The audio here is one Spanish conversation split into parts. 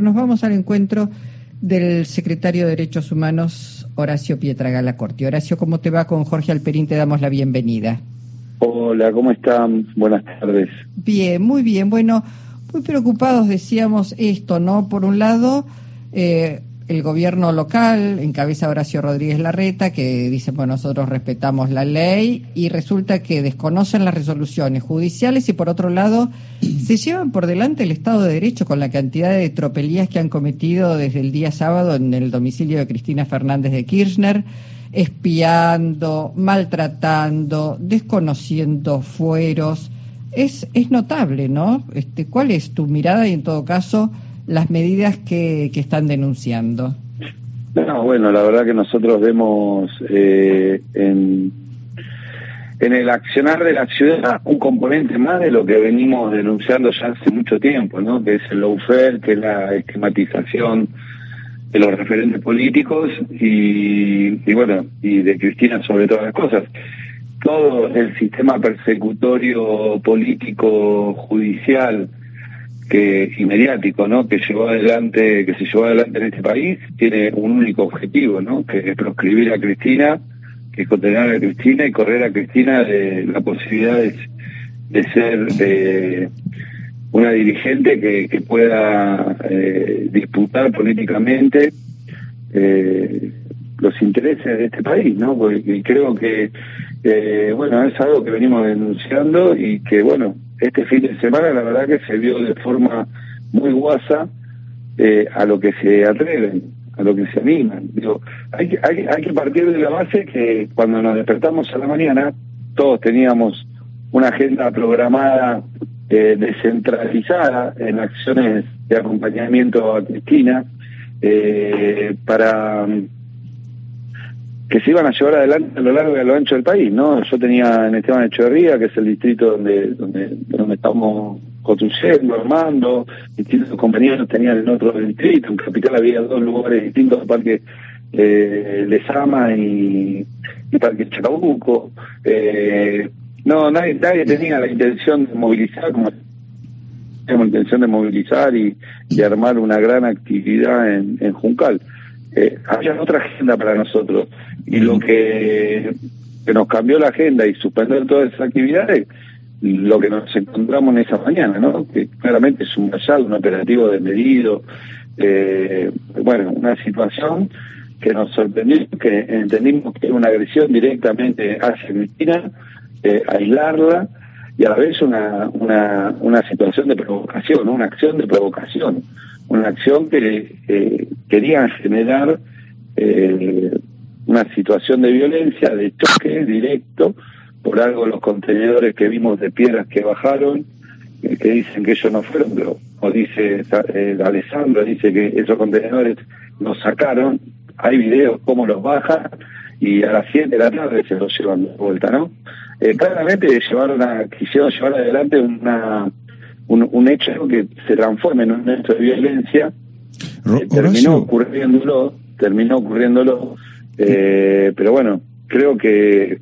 Nos vamos al encuentro del secretario de Derechos Humanos, Horacio Pietragala Corti. Horacio, ¿cómo te va? Con Jorge Alperín te damos la bienvenida. Hola, ¿cómo están? Buenas tardes. Bien, muy bien. Bueno, muy preocupados decíamos esto, ¿no? Por un lado, eh, el gobierno local encabeza Horacio Rodríguez Larreta, que dice, bueno, nosotros respetamos la ley, y resulta que desconocen las resoluciones judiciales y por otro lado se llevan por delante el Estado de Derecho con la cantidad de tropelías que han cometido desde el día sábado en el domicilio de Cristina Fernández de Kirchner, espiando, maltratando, desconociendo fueros. Es, es notable, ¿no? Este, ¿Cuál es tu mirada y en todo caso las medidas que, que están denunciando? No, bueno, la verdad que nosotros vemos eh, en, en el accionar de la ciudad un componente más de lo que venimos denunciando ya hace mucho tiempo, ¿no? Que es el lawfare, que es la esquematización de los referentes políticos y, y bueno, y de Cristina sobre todas las cosas. Todo el sistema persecutorio político judicial que y ¿no? Que llevó adelante, que se llevó adelante en este país, tiene un único objetivo, ¿no? Que es proscribir a Cristina, que es condenar a Cristina y correr a Cristina de la posibilidad de, ser eh, una dirigente que, pueda eh, disputar políticamente eh, los intereses de este país, ¿no? Porque creo que, eh, bueno, es algo que venimos denunciando y que, bueno, este fin de semana la verdad que se vio de forma muy guasa eh, a lo que se atreven, a lo que se animan. Digo, hay, que, hay, que partir de la base que cuando nos despertamos a la mañana, todos teníamos una agenda programada eh, descentralizada en acciones de acompañamiento a Cristina eh, para que se iban a llevar adelante a lo largo y a lo ancho del país, ¿no? Yo tenía en Esteban Echeverría, que es el distrito donde donde, donde estamos construyendo, armando, distintos compañeros tenían en otro distrito, en Capital había dos lugares distintos, Parque eh, Lesama y, y Parque Chacabuco. Eh, no, nadie, tenía la intención de movilizar como teníamos intención de movilizar y, y armar una gran actividad en Juncal. Eh, había otra agenda para nosotros. Y lo que, que nos cambió la agenda y suspender todas esas actividades, lo que nos encontramos en esa mañana, ¿no? Que claramente es un basal, un operativo de medido, eh, bueno, una situación que nos sorprendió, que entendimos que era una agresión directamente hacia Cristina, eh, aislarla y a la vez una, una, una situación de provocación, una acción de provocación, una acción que eh, quería generar eh, una situación de violencia, de choque directo, por algo los contenedores que vimos de piedras que bajaron, eh, que dicen que ellos no fueron, pero o dice eh, Alessandro, dice que esos contenedores los sacaron, hay videos cómo los bajan y a las 7 de la tarde se los llevan de vuelta, ¿no? Eh, claramente llevaron a, quisieron llevar adelante una un, un hecho que se transforme en un hecho de violencia, eh, terminó ocurriéndolo, terminó ocurriéndolo eh, pero bueno, creo que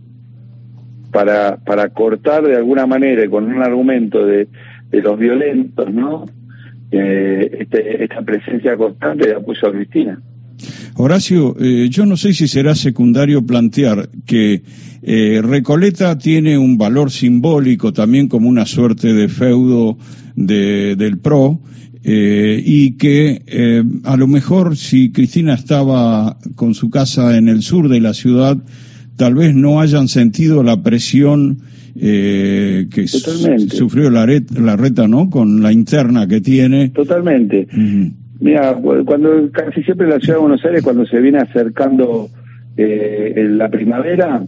para, para cortar de alguna manera con un argumento de, de los violentos, ¿no? Eh, este, esta presencia constante de apoyo a Cristina. Horacio, eh, yo no sé si será secundario plantear que eh, Recoleta tiene un valor simbólico también como una suerte de feudo de, del PRO eh, y que a lo mejor si Cristina estaba con su casa en el sur de la ciudad, tal vez no hayan sentido la presión eh, que sufrió la, la reta, ¿no? Con la interna que tiene. Totalmente. Mira, cuando casi siempre en la ciudad de Buenos Aires, cuando se viene acercando eh, la primavera,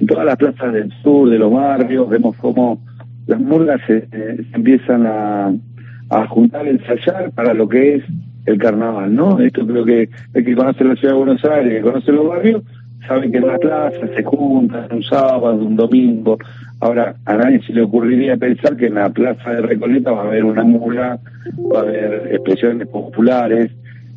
en todas las plazas del sur, de los barrios, vemos cómo las murgas se empiezan a a juntar, ensayar para lo que es el carnaval, ¿no? Esto creo que el que conoce la ciudad de Buenos Aires, el que conoce los barrios, saben que en la plaza se juntan un sábado, un domingo. Ahora, a nadie se le ocurriría pensar que en la plaza de Recoleta va a haber una mula, va a haber expresiones populares,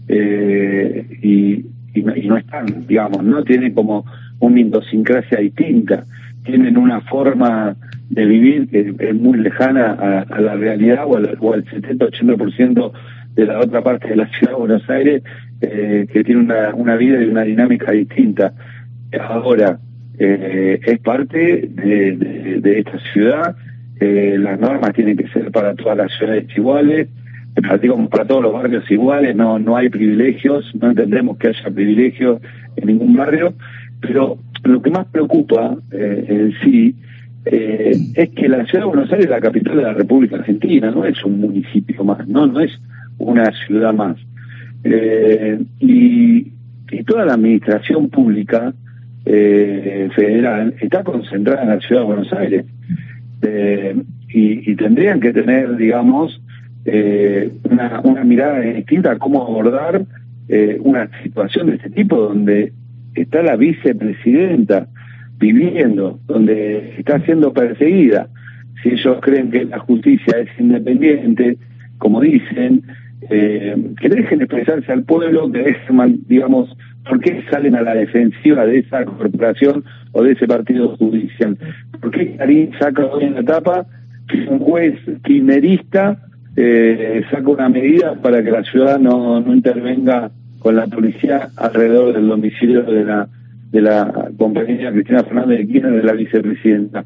eh, y, no, están, digamos, ¿no? Tienen como una idiosincrasia distinta, tienen una forma de vivir que es muy lejana a, la realidad o al, o al 70-80% de la otra parte de la ciudad de Buenos Aires, eh, que tiene una, una vida y una dinámica distinta. Ahora, eh, es parte de, esta ciudad, eh, las normas tienen que ser para todas las ciudades iguales, como para todos los barrios iguales, no, no hay privilegios, no entendemos que haya privilegios en ningún barrio, pero lo que más preocupa eh, en sí eh, es que la ciudad de Buenos Aires es la capital de la República Argentina, no es un municipio más, no, no es una ciudad más. Eh, y, toda la administración pública federal está concentrada en la ciudad de Buenos Aires. Y, y, tendrían que tener, digamos, una, una mirada distinta a cómo abordar una situación de este tipo donde está la vicepresidenta viviendo, donde está siendo perseguida. Si ellos creen que la justicia es independiente, como dicen, eh, que dejen expresarse al pueblo, que dejen, digamos, ¿por qué salen a la defensiva de esa corporación o de ese partido judicial? ¿Por qué Karim saca hoy en la etapa que un juez kirchnerista eh, saca una medida para que la ciudad no, no intervenga con la policía alrededor del domicilio de la de la compañera Cristina Fernández de Kirchner, de la vicepresidenta,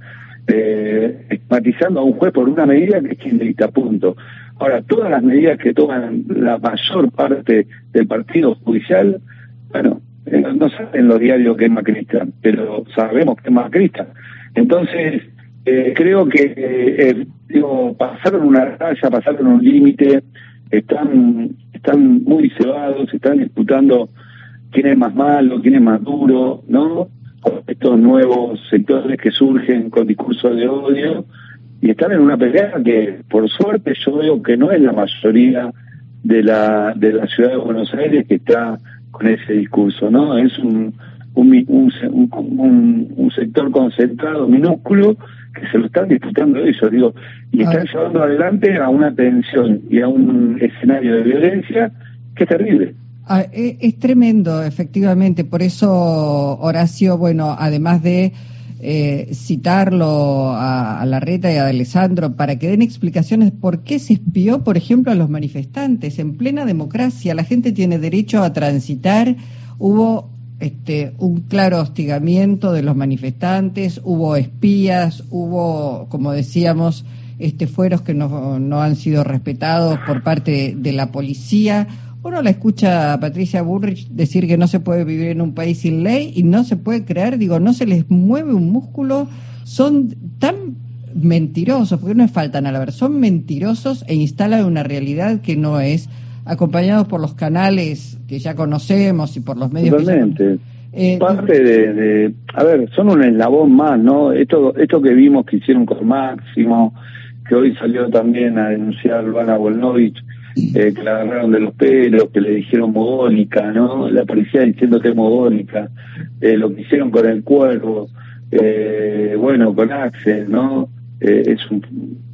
eh, estigmatizando a un juez por una medida que es quien punto. Ahora, todas las medidas que toman la mayor parte del partido judicial, bueno, eh, no saben en los diarios que es macrista, pero sabemos que es macrista. Entonces, eh, creo que eh, digo, pasaron una raya, pasaron un límite, están están muy cebados, están disputando quién es más malo, quién es más duro, ¿no? estos nuevos sectores que surgen con discursos de odio y están en una pelea que, por suerte, yo veo que no es la mayoría de la de la ciudad de Buenos Aires que está con ese discurso, ¿no? Es un un, un, un sector concentrado, minúsculo, que se lo están disputando ellos, digo, y están llevando adelante a una tensión y a un escenario de violencia que es terrible. Ah, e, es, tremendo, efectivamente, por eso Horacio, bueno, además de eh, citarlo a, a Larreta y a Alessandro para que den explicaciones por qué se espió, por ejemplo, a los manifestantes. En plena democracia, la gente tiene derecho a transitar. Hubo este, un claro hostigamiento de los manifestantes, hubo espías, hubo, como decíamos, este, fueros que no, no han sido respetados por parte de, la policía. Uno la escucha a Patricia Burrich decir que no se puede vivir en un país sin ley y no se puede creer, digo, no se les mueve un músculo, son tan mentirosos, porque no es faltan a la verdad, son mentirosos e instalan una realidad que no es acompañados por los canales que ya conocemos y por los medios. Totalmente. Eh, Parte de, a ver, son un eslabón más, ¿no? Esto, esto que vimos que hicieron con Máximo, que hoy salió también a denunciar Luana Volnovich, eh, que la agarraron de los pelos, que le dijeron mogólica, ¿no? La policía diciéndote mogólica, eh, lo que hicieron con el cuervo, eh, bueno, con Axel, ¿no? Eh, es un,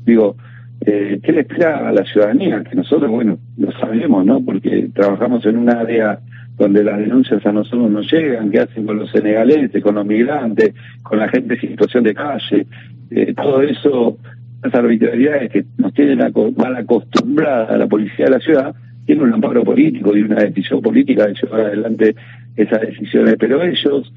digo, eh, ¿qué le espera a la ciudadanía? Que nosotros, bueno, lo sabemos, ¿no? Porque trabajamos en un área donde las denuncias a nosotros no llegan, qué hacen con los senegaleses, con los migrantes, con la gente en situación de calle, eh, todo eso, las arbitrariedades que nos tienen mal acostumbrada a la policía de la ciudad, tiene un amparo político y una decisión política de llevar adelante esas decisiones, pero ellos,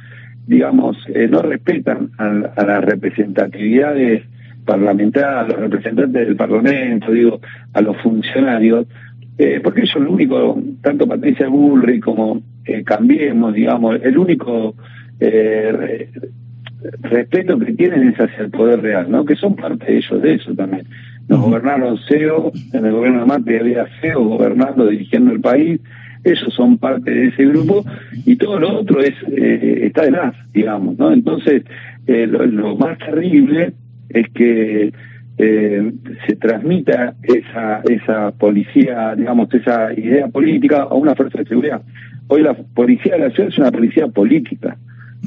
digamos, eh, no respetan a las representatividades parlamentarios, a los representantes del Parlamento, digo, a los funcionarios, eh, porque ellos lo único, tanto Patricia Bullrich como eh, Cambiemos, digamos, el único eh, respeto que tienen es hacia el poder real, ¿no? Que son parte de ellos, de eso también. Nos gobernaron CEO, en el gobierno de Mate había CEO gobernando, dirigiendo el país, ellos son parte de ese grupo y todo lo otro es eh, está de más, digamos, ¿no? Entonces, lo, lo, más terrible es que eh, se transmita esa, esa policía, digamos, esa idea política a una fuerza de seguridad. Hoy la policía de la ciudad es una policía política,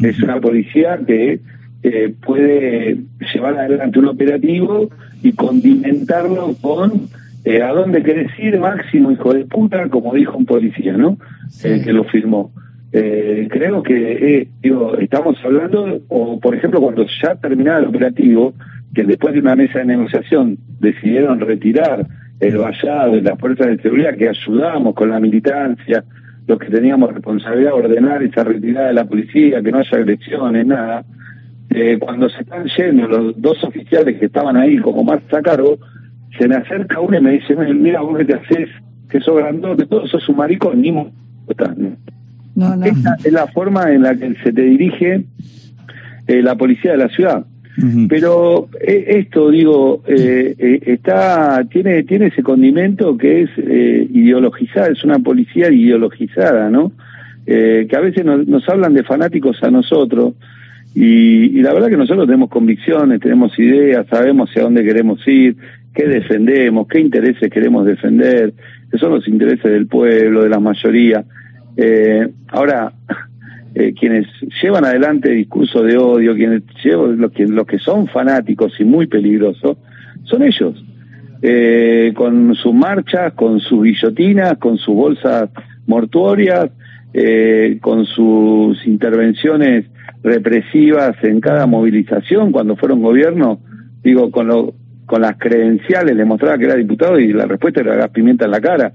es una policía que eh, puede llevar adelante un operativo y condimentarlo con eh, a dónde querés ir, máximo hijo de puta, como dijo un policía, ¿no? que lo firmó. creo que digo, estamos hablando, o por ejemplo, cuando ya terminaba el operativo, que después de una mesa de negociación decidieron retirar el vallado y las fuerzas de seguridad que ayudamos con la militancia, los que teníamos responsabilidad de ordenar esa retirada de la policía, que no haya agresiones, nada. Eh, cuando se están yendo los dos oficiales que estaban ahí como más a cargo, se me acerca uno y me dice, mira, vos que te haces, que sos grandote, todo sos un maricón, ni no, no. Esta es la forma en la que se te dirige eh, la policía de la ciudad. Pero eh, esto, digo, eh, eh, está tiene tiene ese condimento que es eh, ideologizada, es una policía ideologizada, ¿no? que a veces nos, hablan de fanáticos a nosotros y, la verdad que nosotros tenemos convicciones, tenemos ideas, sabemos hacia dónde queremos ir, qué defendemos, qué intereses queremos defender, que son los intereses del pueblo, de la mayoría. ahora, eh, quienes llevan adelante discursos de odio, quienes llevan, los que, los que son fanáticos y muy peligrosos, son ellos. Eh, con sus marchas, con sus guillotinas, con sus bolsas mortuorias, eh, con sus intervenciones represivas en cada movilización cuando fueron gobierno, digo, con lo, con las credenciales le mostraba que era diputado y la respuesta era gas pimienta en la cara.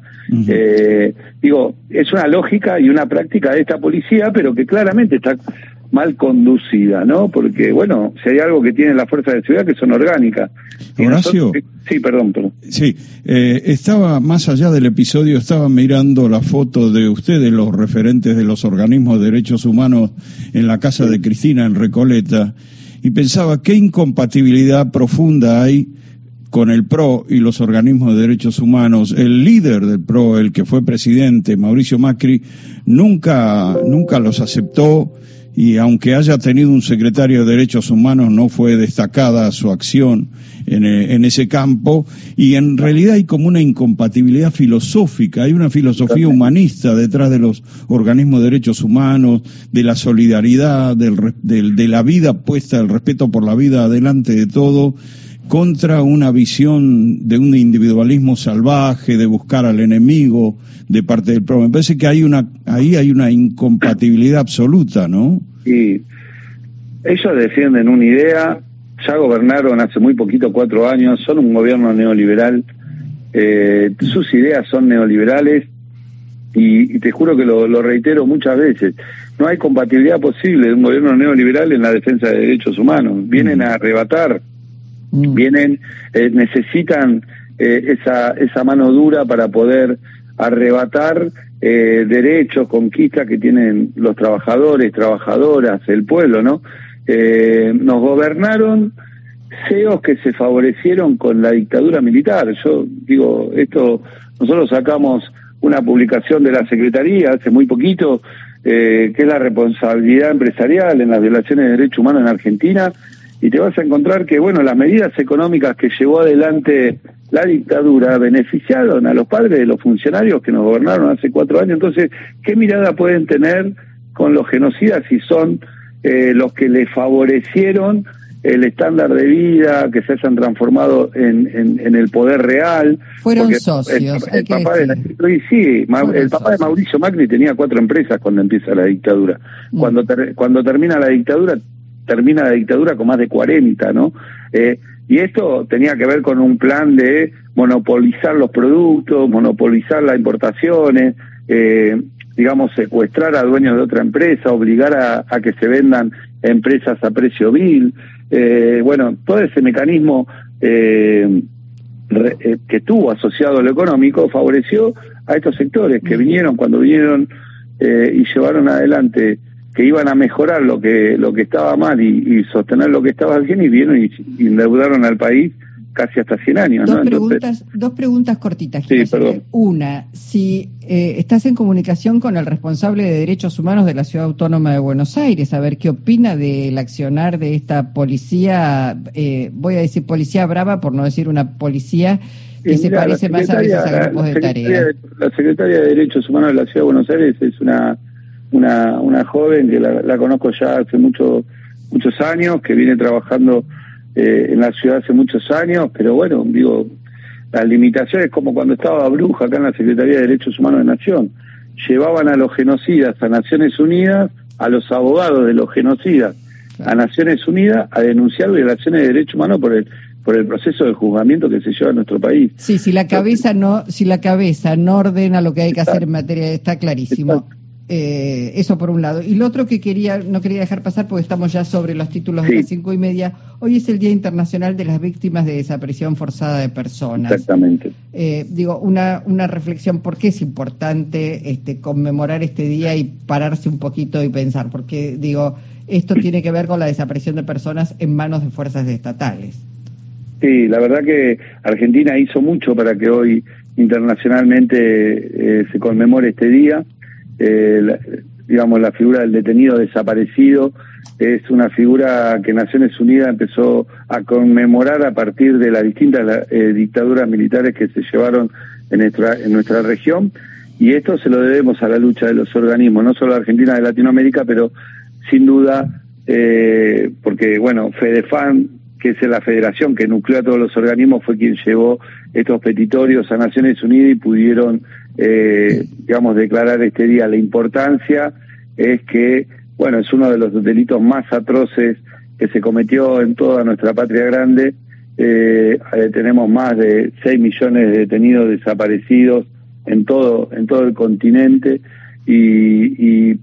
eh, digo, es una lógica y una práctica de esta policía, pero que claramente está mal conducida, ¿no? Porque, bueno, si hay algo que tiene la fuerza de seguridad que son orgánicas. Horacio. sí, perdón, perdón. Sí, eh, estaba, más allá del episodio, estaba mirando la foto de ustedes, los referentes de los organismos de derechos humanos, en la casa de Cristina, en Recoleta, y pensaba qué incompatibilidad profunda hay con el PRO y los organismos de derechos humanos. El líder del PRO, el que fue presidente, Mauricio Macri, nunca, nunca los aceptó y aunque haya tenido un secretario de Derechos Humanos, no fue destacada su acción en, eh, en, ese campo. Y en realidad hay como una incompatibilidad filosófica, hay una filosofía humanista detrás de los organismos de derechos humanos, de la solidaridad, del, del, de la vida puesta, el respeto por la vida adelante de todo contra una visión de un individualismo salvaje, de buscar al enemigo de parte del pueblo. Me parece que hay una, ahí hay una incompatibilidad absoluta, ¿no? Sí. Ellos defienden una idea, ya gobernaron hace muy poquito, cuatro años, son un gobierno neoliberal, eh, sus ideas son neoliberales y, te juro que lo, lo reitero muchas veces, no hay compatibilidad posible de un gobierno neoliberal en la defensa de derechos humanos. Vienen a arrebatar Mm. Vienen, eh, necesitan eh, esa, esa mano dura para poder arrebatar eh, derechos, conquistas que tienen los trabajadores, trabajadoras, el pueblo, ¿no? nos gobernaron CEOs que se favorecieron con la dictadura militar. Yo digo, esto, nosotros sacamos una publicación de la Secretaría hace muy poquito, que es la responsabilidad empresarial en las violaciones de derechos humanos en Argentina, y te vas a encontrar que, bueno, las medidas económicas que llevó adelante la dictadura beneficiaron a los padres de los funcionarios que nos gobernaron hace cuatro años. Entonces, ¿qué mirada pueden tener con los genocidas si son eh, los que les favorecieron el estándar de vida, que se hayan transformado en, en, el poder real? Fueron socios. El, papá de sí, el papá de Mauricio Macri tenía cuatro empresas cuando empieza la dictadura. Mm. Cuando, cuando termina la dictadura termina la dictadura con más de 40, ¿no? Eh, y esto tenía que ver con un plan de monopolizar los productos, monopolizar las importaciones, eh, digamos, secuestrar a dueños de otra empresa, obligar a, que se vendan empresas a precio vil. Eh, bueno, todo ese mecanismo que tuvo asociado a lo económico favoreció a estos sectores que vinieron, cuando vinieron y llevaron adelante que iban a mejorar lo que lo que estaba mal y, sostener lo que estaba bien y vieron y, endeudaron al país casi hasta 100 años. Dos, preguntas, dos preguntas cortitas. Sí, perdón. Una, si eh, estás en comunicación con el responsable de Derechos Humanos de la Ciudad Autónoma de Buenos Aires, a ver qué opina del accionar de esta policía, eh, voy a decir policía brava por no decir una policía que se parece más a veces a grupos de tarea. La secretaria de Derechos Humanos de la Ciudad de Buenos Aires es una una, una joven que la, conozco ya hace mucho, muchos años, que viene trabajando eh, en la ciudad hace muchos años, pero bueno, digo, las limitaciones como cuando estaba Bruja acá en la Secretaría de Derechos Humanos de Nación, llevaban a los genocidas a Naciones Unidas, a los abogados de los genocidas a Naciones Unidas a denunciar violaciones de derechos humanos por el por el proceso de juzgamiento que se lleva en nuestro país. Sí, si la cabeza no, si la cabeza no ordena lo que hay que hacer en materia, está clarísimo. Eh, eso por un lado. Y lo otro que quería, no quería dejar pasar porque estamos ya sobre los títulos de las cinco y media. Hoy es el Día Internacional de las Víctimas de Desaparición Forzada de Personas. Exactamente. Eh, digo, una, una reflexión, ¿por qué es importante este, conmemorar este día y pararse un poquito y pensar? Porque, digo, esto tiene que ver con la desaparición de personas en manos de fuerzas estatales. Sí, la verdad que Argentina hizo mucho para que hoy internacionalmente eh, se conmemore este día eh, digamos, la figura del detenido desaparecido es una figura que Naciones Unidas empezó a conmemorar a partir de las distintas eh, dictaduras militares que se llevaron en nuestra, en nuestra región. Y esto se lo debemos a la lucha de los organismos, no solo Argentina, de Latinoamérica, pero sin duda, eh, porque bueno, FEDEFAN, que es la federación que nuclea a todos los organismos, fue quien llevó estos petitorios a Naciones Unidas y pudieron eh, digamos, declarar este día. La importancia es que, bueno, es uno de los delitos más atroces que se cometió en toda nuestra patria grande. Eh, eh tenemos más de 6 millones de detenidos desaparecidos en todo, en todo el continente y, y,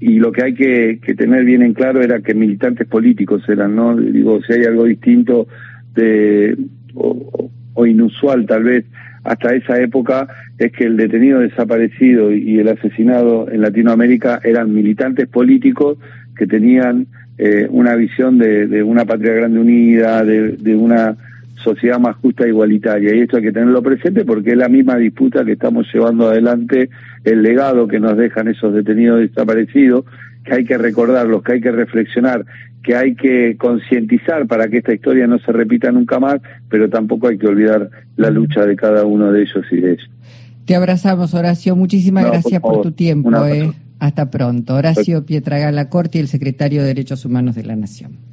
y lo que hay que, que, tener bien en claro era que militantes políticos eran, ¿no? Digo, si hay algo distinto de, o, o inusual tal vez hasta esa época es que el detenido desaparecido y el asesinado en Latinoamérica eran militantes políticos que tenían eh, una visión de, una patria grande unida, de, una sociedad más justa e igualitaria. Y esto hay que tenerlo presente porque es la misma disputa que estamos llevando adelante, el legado que nos dejan esos detenidos desaparecidos, que hay que recordarlos, que hay que reflexionar, que hay que concientizar para que esta historia no se repita nunca más, pero tampoco hay que olvidar la lucha de cada uno de ellos y de ellos. Te abrazamos, Horacio. Muchísimas gracias por, tu tiempo. Eh. Hasta pronto. Horacio Pietragala Corti, el secretario de Derechos Humanos de la Nación.